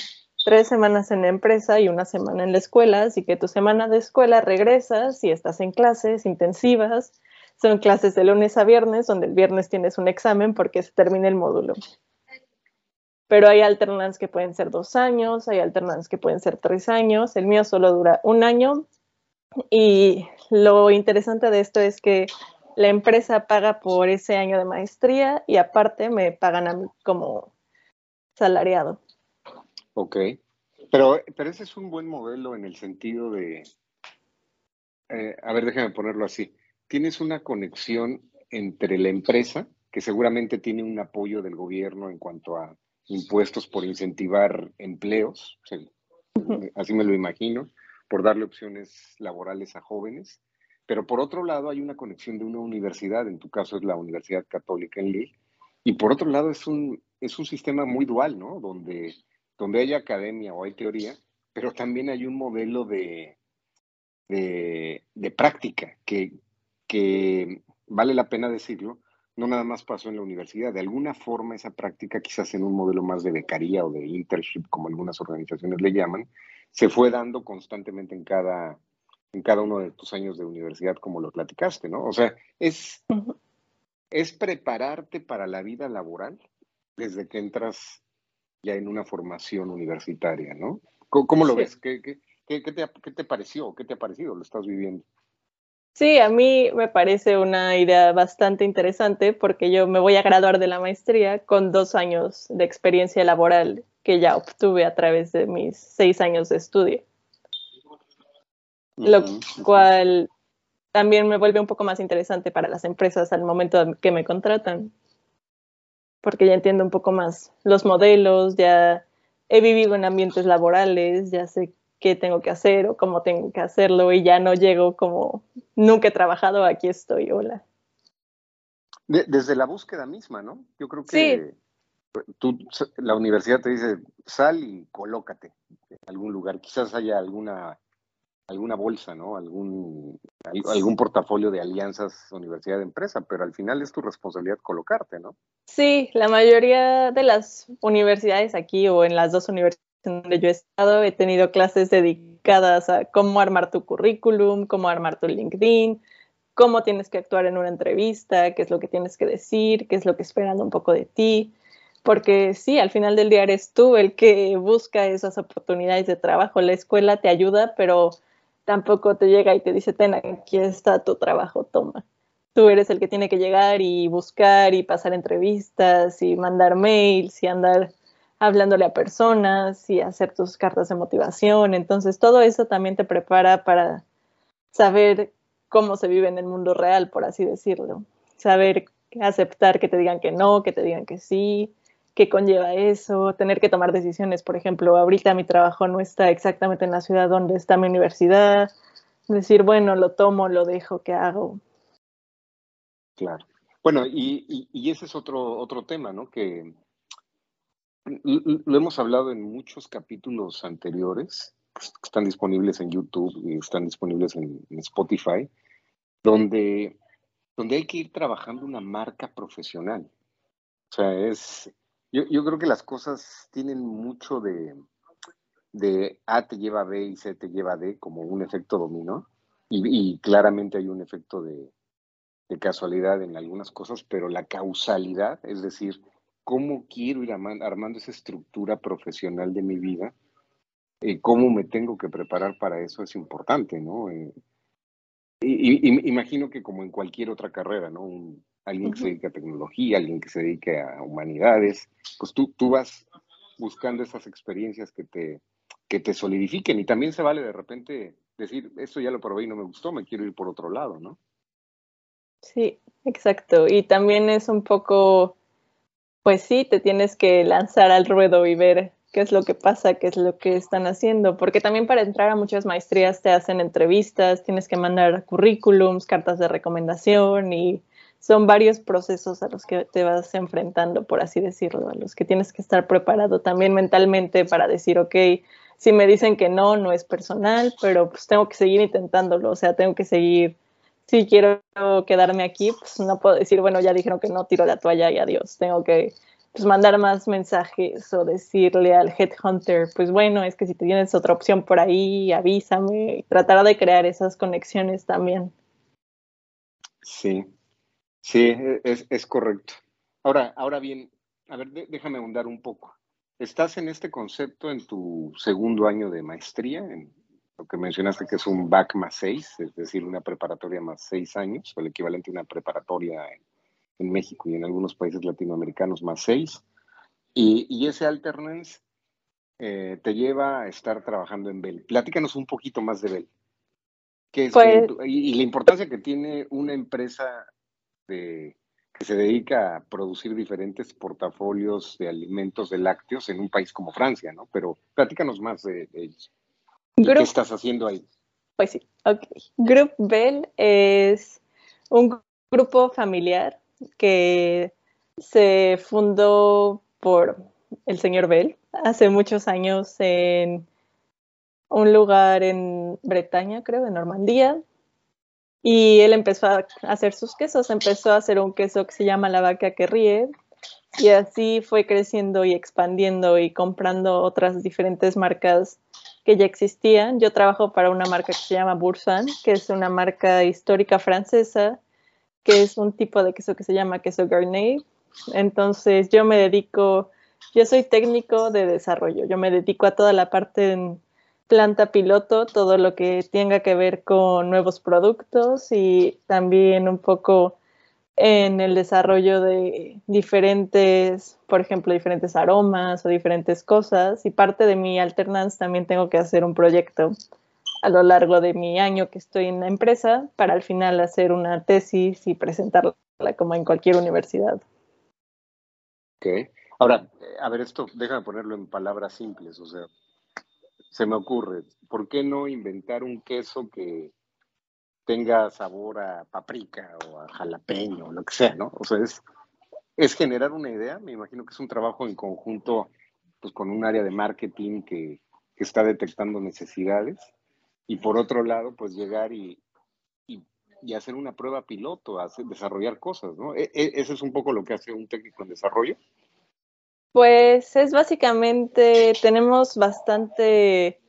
tres semanas en la empresa y una semana en la escuela, así que tu semana de escuela regresas y estás en clases intensivas. Son clases de lunes a viernes, donde el viernes tienes un examen porque se termina el módulo. Pero hay alternances que pueden ser dos años, hay alternances que pueden ser tres años. El mío solo dura un año. Y lo interesante de esto es que la empresa paga por ese año de maestría y aparte me pagan a mí como salariado. Ok, pero, pero ese es un buen modelo en el sentido de, eh, a ver, déjame ponerlo así, tienes una conexión entre la empresa, que seguramente tiene un apoyo del gobierno en cuanto a impuestos por incentivar empleos, así me lo imagino, por darle opciones laborales a jóvenes, pero por otro lado hay una conexión de una universidad, en tu caso es la Universidad Católica en Lille, y por otro lado es un, es un sistema muy dual, ¿no? Donde donde hay academia o hay teoría, pero también hay un modelo de, de, práctica que, que vale la pena decirlo, no nada más pasó en la universidad. De alguna forma esa práctica, quizás en un modelo más de becaría o de internship, como algunas organizaciones le llaman, se fue dando constantemente en cada, en cada uno de tus años de universidad, como lo platicaste, ¿no? O sea, es, es prepararte para la vida laboral desde que entras ya en una formación universitaria, ¿no? ¿Cómo, lo ves? ¿Qué, qué, qué, te, ¿Qué te pareció? ¿Qué te ha parecido? ¿Lo estás viviendo? Sí, a mí me parece una idea bastante interesante porque yo me voy a graduar de la maestría con dos años de experiencia laboral que ya obtuve a través de mis seis años de estudio. Lo cual también me vuelve un poco más interesante para las empresas al momento que me contratan porque ya entiendo un poco más los modelos, ya he vivido en ambientes laborales, ya sé qué tengo que hacer o cómo tengo que hacerlo y ya no llego como nunca he trabajado, aquí estoy, hola. desde la búsqueda misma, ¿no? Yo creo que tú, la universidad te dice, sal y colócate en algún lugar. Quizás haya alguna alguna bolsa, ¿no? Algún, algún portafolio de alianzas universidad de empresa, pero al final es tu responsabilidad colocarte, ¿no? Sí, la mayoría de las universidades aquí o en las dos universidades donde yo he estado he tenido clases dedicadas a cómo armar tu currículum, cómo armar tu LinkedIn, cómo tienes que actuar en una entrevista, qué es lo que tienes que decir, qué es lo que esperan un poco de ti. Porque sí, al final del día eres tú el que busca esas oportunidades de trabajo. La escuela te ayuda, pero tampoco te llega y te dice, ten, aquí está tu trabajo, toma. Tú eres el que tiene que llegar y buscar y pasar entrevistas y mandar mails y andar hablándole a personas y hacer tus cartas de motivación. Entonces, todo eso también te prepara para saber cómo se vive en el mundo real, por así decirlo. Saber aceptar que te digan que no, que te digan que sí, qué conlleva eso, tener que tomar decisiones. Por ejemplo, ahorita mi trabajo no está exactamente en la ciudad donde está mi universidad. Decir, bueno, lo tomo, lo dejo, ¿qué hago? Claro. Bueno, y, ese es otro, otro tema, ¿no? Que lo hemos hablado en muchos capítulos anteriores, pues, que están disponibles en YouTube y están disponibles en, en Spotify, donde, donde hay que ir trabajando una marca profesional. O sea, es, yo, yo creo que las cosas tienen mucho de, A te lleva B y C te lleva D como un efecto dominó. Y, claramente hay un efecto de, de, casualidad en algunas cosas, pero la causalidad, es decir, cómo quiero ir armando esa estructura profesional de mi vida, eh, cómo me tengo que preparar para eso es importante, ¿no? Eh, y, imagino que como en cualquier otra carrera, ¿no? Un, alguien que se dedique a tecnología, alguien que se dedique a humanidades, pues tú, tú vas buscando esas experiencias que te, que te solidifiquen y también se vale de repente decir, esto ya lo probé y no me gustó, me quiero ir por otro lado, ¿no? Sí, exacto. Y también es un poco, pues sí, te tienes que lanzar al ruedo y ver qué es lo que pasa, qué es lo que están haciendo, porque también para entrar a muchas maestrías te hacen entrevistas, tienes que mandar currículums, cartas de recomendación y son varios procesos a los que te vas enfrentando, por así decirlo, a los que tienes que estar preparado también mentalmente para decir, ok, si me dicen que no, no es personal, pero pues tengo que seguir intentándolo, o sea, tengo que seguir, si quiero quedarme aquí, pues no puedo decir, bueno, ya dijeron que no, tiro la toalla y adiós, tengo que pues, mandar más mensajes o decirle al headhunter, pues bueno, es que si tienes otra opción por ahí, avísame, tratar de crear esas conexiones también. Sí, sí, es, es correcto. Ahora, ahora bien, a ver, déjame ahondar un poco. Estás en este concepto en tu segundo año de maestría, en lo que mencionaste que es un BAC más seis, es decir, una preparatoria más seis años, o el equivalente a una preparatoria en, México y en algunos países latinoamericanos más seis. Y, ese alternance eh, te lleva a estar trabajando en Bell. Platícanos un poquito más de Bell. Pues y la importancia que tiene una empresa de que se dedica a producir diferentes portafolios de alimentos de lácteos en un país como Francia, ¿no? Pero platícanos más de, ellos. ¿Qué estás haciendo ahí? Pues sí, ok. Group Bell es un grupo familiar que se fundó por el señor Bell hace muchos años en un lugar en Bretaña, creo, en Normandía, y él empezó a hacer sus quesos, empezó a hacer un queso que se llama la vaca que. Y así fue creciendo y expandiendo y comprando otras diferentes marcas que ya existían. Yo trabajo para una marca que se llama Boursin, que es una marca histórica francesa, que es un tipo de queso que se llama queso Garnier. Entonces yo me dedico, yo soy técnico de desarrollo, yo me dedico a toda la parte planta piloto todo lo que tenga que ver con nuevos productos y también un poco en el desarrollo de diferentes, por ejemplo, diferentes aromas o diferentes cosas. Y parte de mi alternance también tengo que hacer un proyecto a lo largo de mi año que estoy en la empresa para al final hacer una tesis y presentarla como en cualquier universidad. Ok. Ahora, a ver, esto déjame ponerlo en palabras simples. O sea, se me ocurre, ¿por qué no inventar un queso que tenga sabor a paprika o a jalapeño o lo que sea, ¿no? O sea, es, es generar una idea, me imagino que es un trabajo en conjunto pues, con un área de marketing que, está detectando necesidades y por otro lado, pues llegar y, y, hacer una prueba piloto, hacer, desarrollar cosas, ¿no? E, e, eso es un poco lo que hace un técnico en desarrollo. Pues es básicamente, tenemos bastante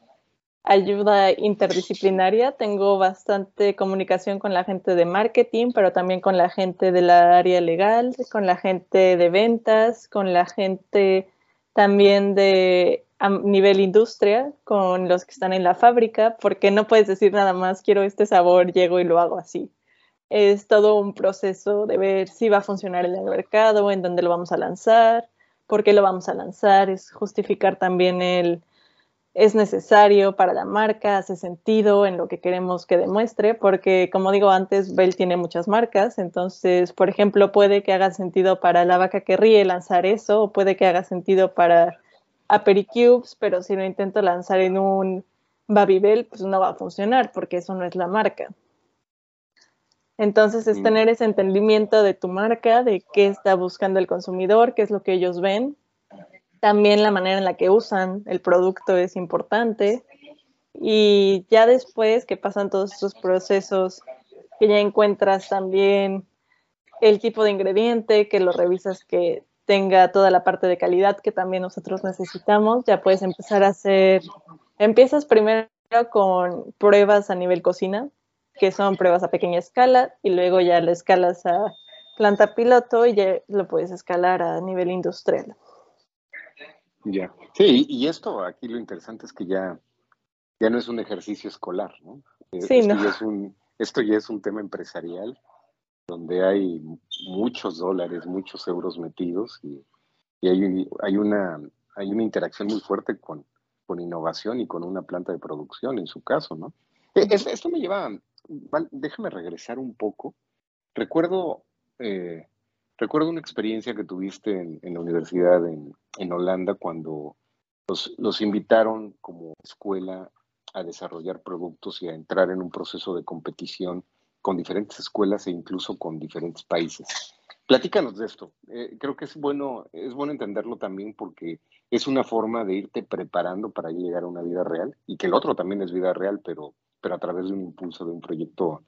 ayuda interdisciplinaria, tengo bastante comunicación con la gente de marketing, pero también con la gente de la área legal, con la gente de ventas, con la gente también de a nivel industria, con los que están en la fábrica, porque no puedes decir nada más, quiero este sabor, llego y lo hago así. Es todo un proceso de ver si va a funcionar en el mercado, en dónde lo vamos a lanzar, por qué lo vamos a lanzar, es justificar también el, es necesario para la marca, hace sentido en lo que queremos que demuestre, porque como digo antes, Bell tiene muchas marcas, entonces, por ejemplo, puede que haga sentido para la vaca que ríe lanzar eso, o puede que haga sentido para Apericubes, pero si lo intento lanzar en un Babybel, pues no va a funcionar, porque eso no es la marca. Entonces es mm. tener ese entendimiento de tu marca, de qué está buscando el consumidor, qué es lo que ellos ven. También la manera en la que usan el producto es importante. Y ya después que pasan todos estos procesos, que ya encuentras también el tipo de ingrediente, que lo revisas que tenga toda la parte de calidad que también nosotros necesitamos, ya puedes empezar a hacer, empiezas primero con pruebas a nivel cocina, que son pruebas a pequeña escala y luego ya la escalas a planta piloto y ya lo puedes escalar a nivel industrial. Ya, sí, y esto aquí lo interesante es que ya, ya no es un ejercicio escolar, ¿no? Eh, sí, esto, Ya es un, esto ya es un tema empresarial donde hay muchos dólares, muchos euros metidos y, hay, hay, una, hay una interacción muy fuerte con, con innovación y con una planta de producción en su caso, ¿no? E, esto me lleva déjame regresar un poco. Recuerdo, eh, recuerdo una experiencia que tuviste en, la universidad en, Holanda cuando los, invitaron como escuela a desarrollar productos y a entrar en un proceso de competición con diferentes escuelas e incluso con diferentes países. Platícanos de esto. Eh, creo que es bueno, es bueno entenderlo también porque es una forma de irte preparando para llegar a una vida real y que el otro también es vida real, pero, pero a través de un impulso de un proyecto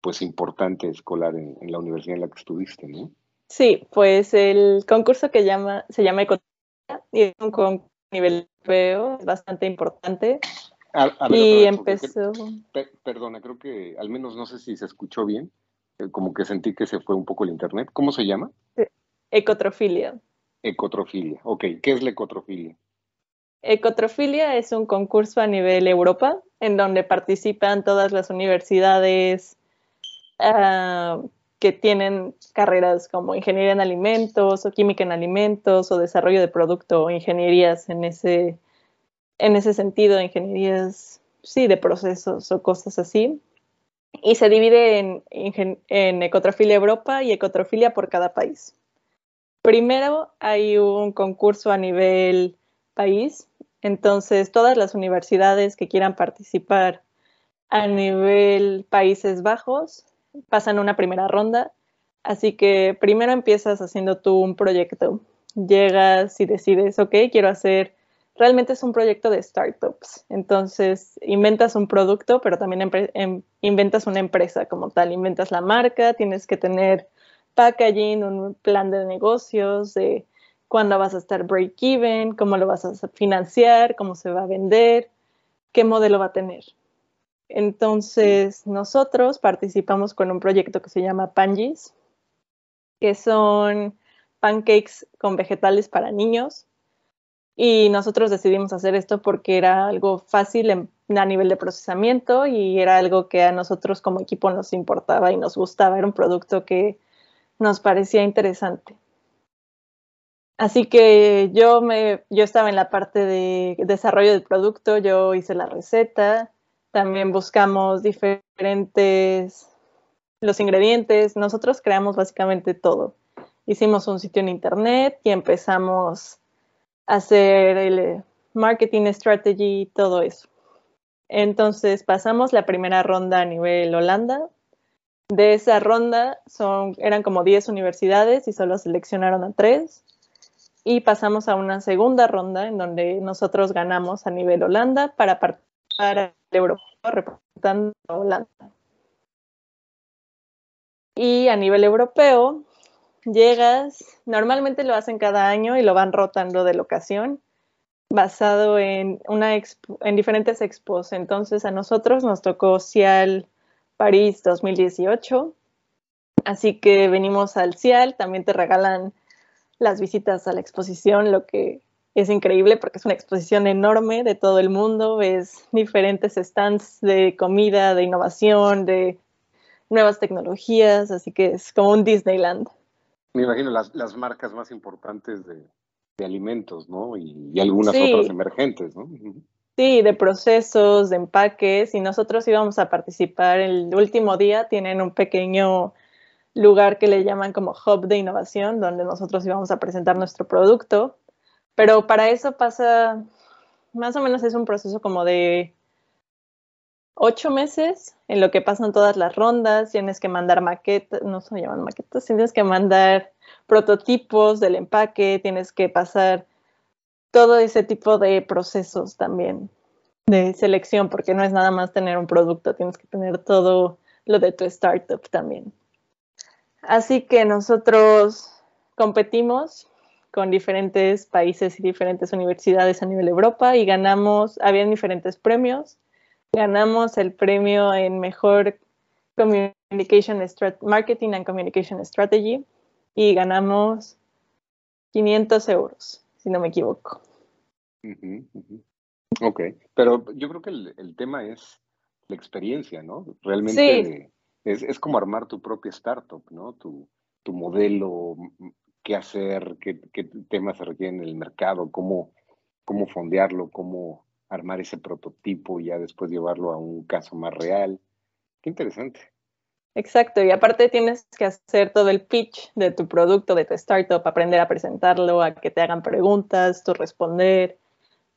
pues importante escolar en, la universidad en la que estuviste, ¿no? Sí, pues el concurso que llama, se llama Economía y es un concurso a nivel europeo, es bastante importante. y empezó... perdona, creo que al menos no sé si se escuchó bien eh, como que sentí que se fue un poco el internet. ¿Cómo se llama? Ecotrofilia. Ecotrofilia, ok. ¿Qué es la ecotrofilia? Ecotrofilia es un concurso a nivel Europa en donde participan todas las universidades ah, que tienen carreras como ingeniería en alimentos o química en alimentos o desarrollo de producto o ingenierías en ese, en ese sentido, ingenierías, sí, de procesos o cosas así y se divide en, en, ecotrofilia Europa y ecotrofilia por cada país. Primero hay un concurso a nivel país, entonces todas las universidades que quieran participar a nivel Países Bajos pasan una primera ronda, así que primero empiezas haciendo tú un proyecto, llegas y decides, ok, quiero hacer realmente es un proyecto de startups. Entonces, inventas un producto, pero también em, inventas una empresa como tal. Inventas la marca, tienes que tener packaging, un plan de negocios, de cuándo vas a estar break-even, cómo lo vas a financiar, cómo se va a vender, qué modelo va a tener. Entonces, nosotros participamos con un proyecto que se llama Pangis, que son pancakes con vegetales para niños y nosotros decidimos hacer esto porque era algo fácil a nivel de procesamiento y era algo que a nosotros como equipo nos importaba y nos gustaba. Era un producto que nos parecía interesante. Así que yo, me, yo estaba en la parte de desarrollo del producto, yo hice la receta, también buscamos diferentes, los ingredientes, nosotros creamos básicamente todo. Hicimos un sitio en internet y empezamos hacer el marketing strategy, todo eso. Entonces pasamos la primera ronda a nivel Holanda. De esa ronda son, eran como 10 universidades y solo seleccionaron a 3. Y pasamos a una segunda ronda en donde nosotros ganamos a nivel Holanda para participar en Europa representando a Holanda. Y a nivel europeo llegas, normalmente lo hacen cada año y lo van rotando de locación basado en, una en diferentes expos. Entonces a nosotros nos tocó CIAL París 2018, así que venimos al CIAL, también te regalan las visitas a la exposición, lo que es increíble porque es una exposición enorme de todo el mundo, ves diferentes stands de comida, de innovación, de nuevas tecnologías, así que es como un Disneyland. Me imagino las, las marcas más importantes de, de alimentos, ¿no? Y, algunas otras emergentes, ¿no? Sí, de procesos, de empaques, y nosotros íbamos a participar el último día, tienen un pequeño lugar que le llaman como hub de innovación, donde nosotros íbamos a presentar nuestro producto, pero para eso pasa, más o menos es un proceso como de ocho meses en lo que pasan todas las rondas, tienes que mandar maquetas, no se llaman maquetas, tienes que mandar prototipos del empaque, tienes que pasar todo ese tipo de procesos también de selección, porque no es nada más tener un producto, tienes que tener todo lo de tu startup también. Así que nosotros competimos con diferentes países y diferentes universidades a nivel Europa y ganamos, habían diferentes premios ganamos el premio en mejor communication marketing and communication strategy y ganamos 500 euros, si no me equivoco. Ok, pero yo creo que el, tema es la experiencia, ¿no? Realmente es, como armar tu propia startup, ¿no? Tu, tu modelo, qué hacer, qué, qué, temas se requieren en el mercado, cómo, cómo fondearlo, cómo armar ese prototipo y ya después llevarlo a un caso más real. Qué interesante. Exacto, y aparte tienes que hacer todo el pitch de tu producto, de tu startup, aprender a presentarlo, a que te hagan preguntas, tú responder,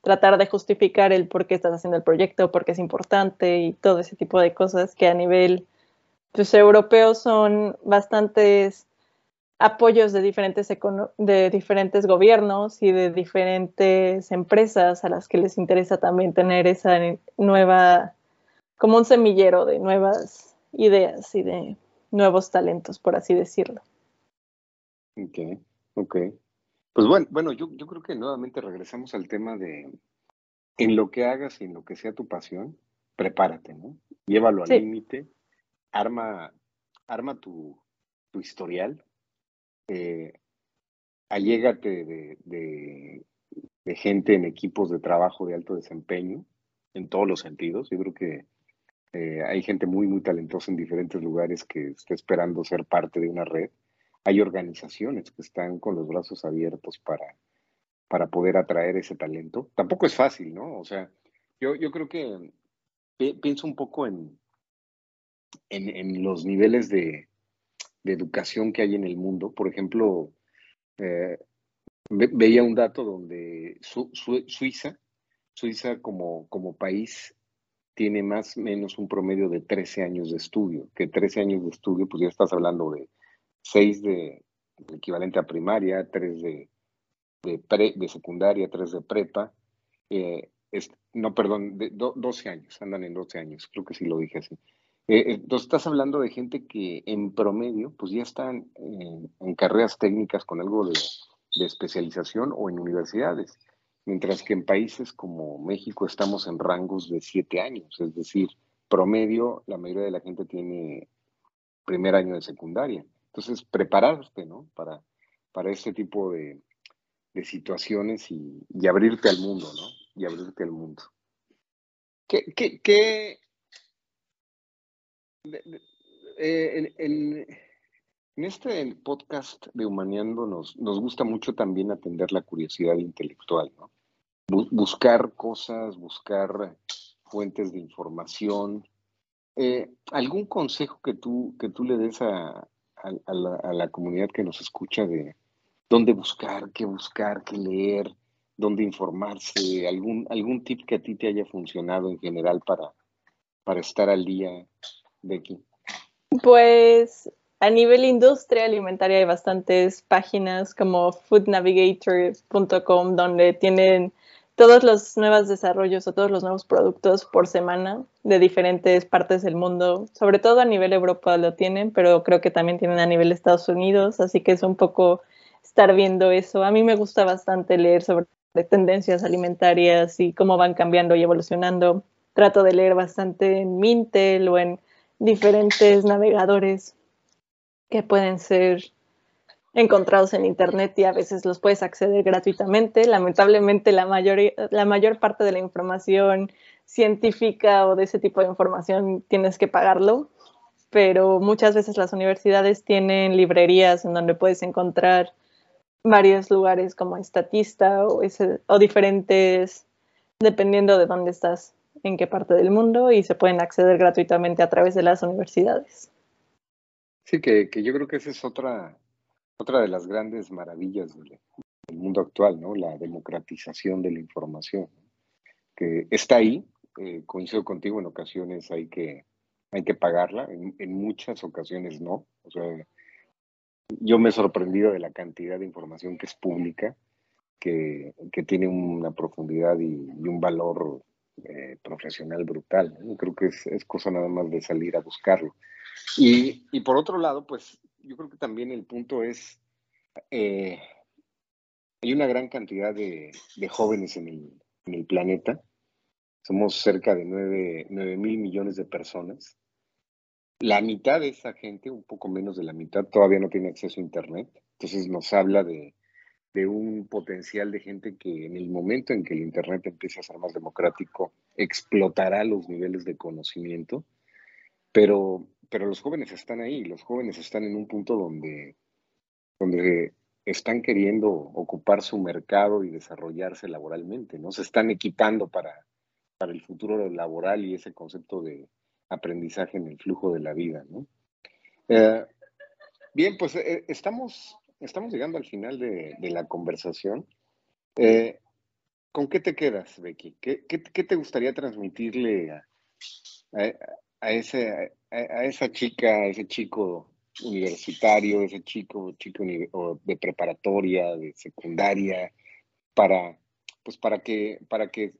tratar de justificar el por qué estás haciendo el proyecto, por qué es importante y todo ese tipo de cosas que a nivel pues, europeo son bastantes apoyos de diferentes, de diferentes gobiernos y de diferentes empresas a las que les interesa también tener esa nueva, como un semillero de nuevas ideas y de nuevos talentos, por así decirlo. Ok, ok. Pues bueno, bueno yo, yo creo que nuevamente regresamos al tema de en lo que hagas y en lo que sea tu pasión, prepárate, ¿no? Llévalo al límite, arma, arma tu, tu historial, eh, allégate de, de, gente en equipos de trabajo de alto desempeño, en todos los sentidos. Yo creo que eh, hay gente muy, muy talentosa en diferentes lugares que está esperando ser parte de una red. Hay organizaciones que están con los brazos abiertos para, para poder atraer ese talento. Tampoco es fácil, ¿no? O sea, yo, yo creo que pienso un poco en, en, los niveles de, educación que hay en el mundo. Por ejemplo, eh, veía un dato donde Suiza, Suiza como, país tiene más o menos un promedio de 13 años de estudio, que 13 años de estudio, pues ya estás hablando de 6 de equivalente a primaria, 3 de, de, de secundaria, 3 de prepa, eh, no, perdón, de 12 años, andan en 12 años, creo que sí lo dije así. Eh, entonces estás hablando de gente que en promedio pues ya están en, carreras técnicas con algo de, especialización o en universidades, mientras que en países como México estamos en rangos de siete años, es decir, promedio la mayoría de la gente tiene primer año de secundaria. Entonces, prepararte, ¿no? Para, para este tipo de, situaciones y, abrirte al mundo, ¿no? Y abrirte al mundo. ¿Qué, qué, qué, eh, en, este podcast de Humaneando nos, nos gusta mucho también atender la curiosidad intelectual, ¿no? buscar cosas, buscar fuentes de información. Eh, ¿Algún consejo que tú, que tú le des a, la, a, la, comunidad que nos escucha de dónde buscar, qué buscar, qué leer, dónde informarse? ¿Algún, algún tip que a ti te haya funcionado en general para, para estar al día Becky? Pues a nivel industria alimentaria hay bastantes páginas como foodnavigator.com donde tienen todos los nuevos desarrollos o todos los nuevos productos por semana de diferentes partes del mundo. Sobre todo a nivel Europa lo tienen, pero creo que también tienen a nivel Estados Unidos, así que es un poco estar viendo eso. A mí me gusta bastante leer sobre tendencias alimentarias y cómo van cambiando y evolucionando. Trato de leer bastante en Mintel o en diferentes navegadores que pueden ser encontrados en Internet y a veces los puedes acceder gratuitamente. Lamentablemente la, mayor, la mayor parte de la información científica o de ese tipo de información tienes que pagarlo, pero muchas veces las universidades tienen librerías en donde puedes encontrar varios lugares como estatista o, o diferentes, dependiendo de dónde estás en qué parte del mundo y se pueden acceder gratuitamente a través de las universidades. Sí, que, yo creo que esa es otra, otra de las grandes maravillas del, mundo actual, ¿no? La democratización de la información, que está ahí, eh, coincido contigo, en ocasiones hay que, hay que pagarla, en, muchas ocasiones no. O sea, yo me he sorprendido de la cantidad de información que es pública, que, tiene una profundidad y, y un valor eh, profesional brutal. Creo que es, cosa nada más de salir a buscarlo. Y, por otro lado, pues yo creo que también el punto es, eh, hay una gran cantidad de, jóvenes en el, planeta. Somos cerca de 9, 9 mil millones de personas. La mitad de esa gente, un poco menos de la mitad, todavía no tiene acceso a Internet. Entonces nos habla de, de un potencial de gente que en el momento en que el Internet empiece a ser más democrático, explotará los niveles de conocimiento, pero, pero los jóvenes están ahí, los jóvenes están en un punto donde, donde están queriendo ocupar su mercado y desarrollarse laboralmente, ¿no? Se están equipando para, para el futuro laboral y ese concepto de aprendizaje en el flujo de la vida, ¿no? Eh, bien, pues eh, estamos estamos llegando al final de, la conversación. Eh, ¿Con qué te quedas, Becky? ¿Qué, te gustaría transmitirle a, ese, a, esa chica, a ese chico universitario, ese chico, chico de preparatoria, de secundaria, para, pues para que, para que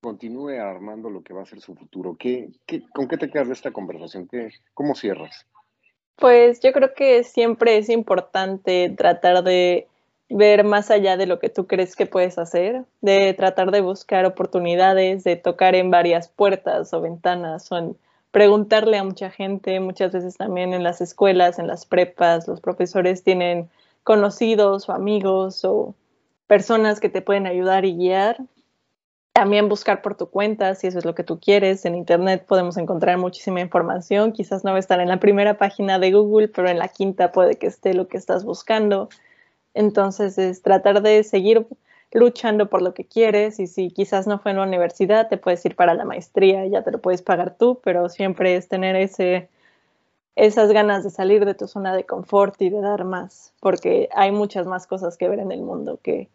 continúe armando lo que va a ser su futuro. ¿Qué, con qué te quedas de esta conversación? ¿Qué, ¿Cómo cierras? Pues yo creo que siempre es importante tratar de ver más allá de lo que tú crees que puedes hacer, de tratar de buscar oportunidades, de tocar en varias puertas o ventanas, o preguntarle a mucha gente, muchas veces también en las escuelas, en las prepas, los profesores tienen conocidos o amigos o personas que te pueden ayudar y guiar. También buscar por tu cuenta, si eso es lo que tú quieres. En Internet podemos encontrar muchísima información. Quizás no va a estar en la primera página de Google, pero en la quinta puede que esté lo que estás buscando. Entonces es tratar de seguir luchando por lo que quieres y si quizás no fue en la universidad, te puedes ir para la maestría, ya te lo puedes pagar tú, pero siempre es tener ese, esas ganas de salir de tu zona de confort y de dar más, porque hay muchas más cosas que ver en el mundo que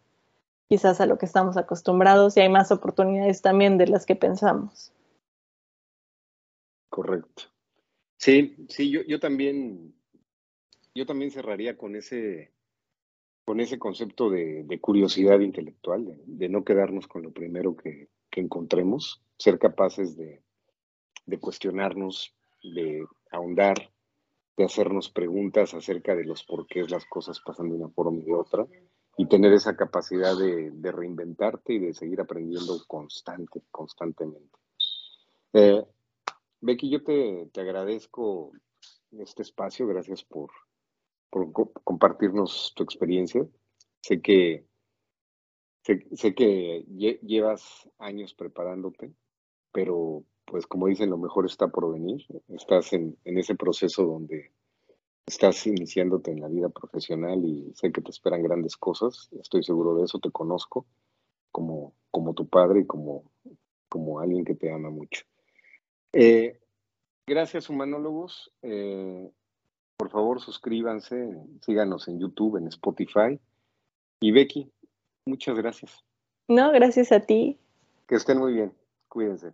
quizás a lo que estamos acostumbrados y hay más oportunidades también de las que pensamos. Correcto. Sí, sí, yo, también, yo también cerraría con ese, con ese concepto de, curiosidad intelectual, de, no quedarnos con lo primero que, encontremos, ser capaces de, cuestionarnos, de ahondar, de hacernos preguntas acerca de los por qué las cosas pasan de una forma y de otra, y tener esa capacidad de, reinventarte y de seguir aprendiendo constante, constantemente. Eh, Becky, yo te, te agradezco este espacio, gracias por, por compartirnos tu experiencia. Sé que, sé, que llevas años preparándote, pero pues como dicen, lo mejor está por venir. Estás en, ese proceso donde estás iniciándote en la vida profesional y sé que te esperan grandes cosas. Estoy seguro de eso, te conozco como, como tu padre y como, como alguien que te ama mucho. Eh, gracias, humanólogos. Eh, por favor, suscríbanse, síganos en YouTube, en Spotify. Y Becky, muchas gracias. No, gracias a ti. Que estén muy bien. Cuídense.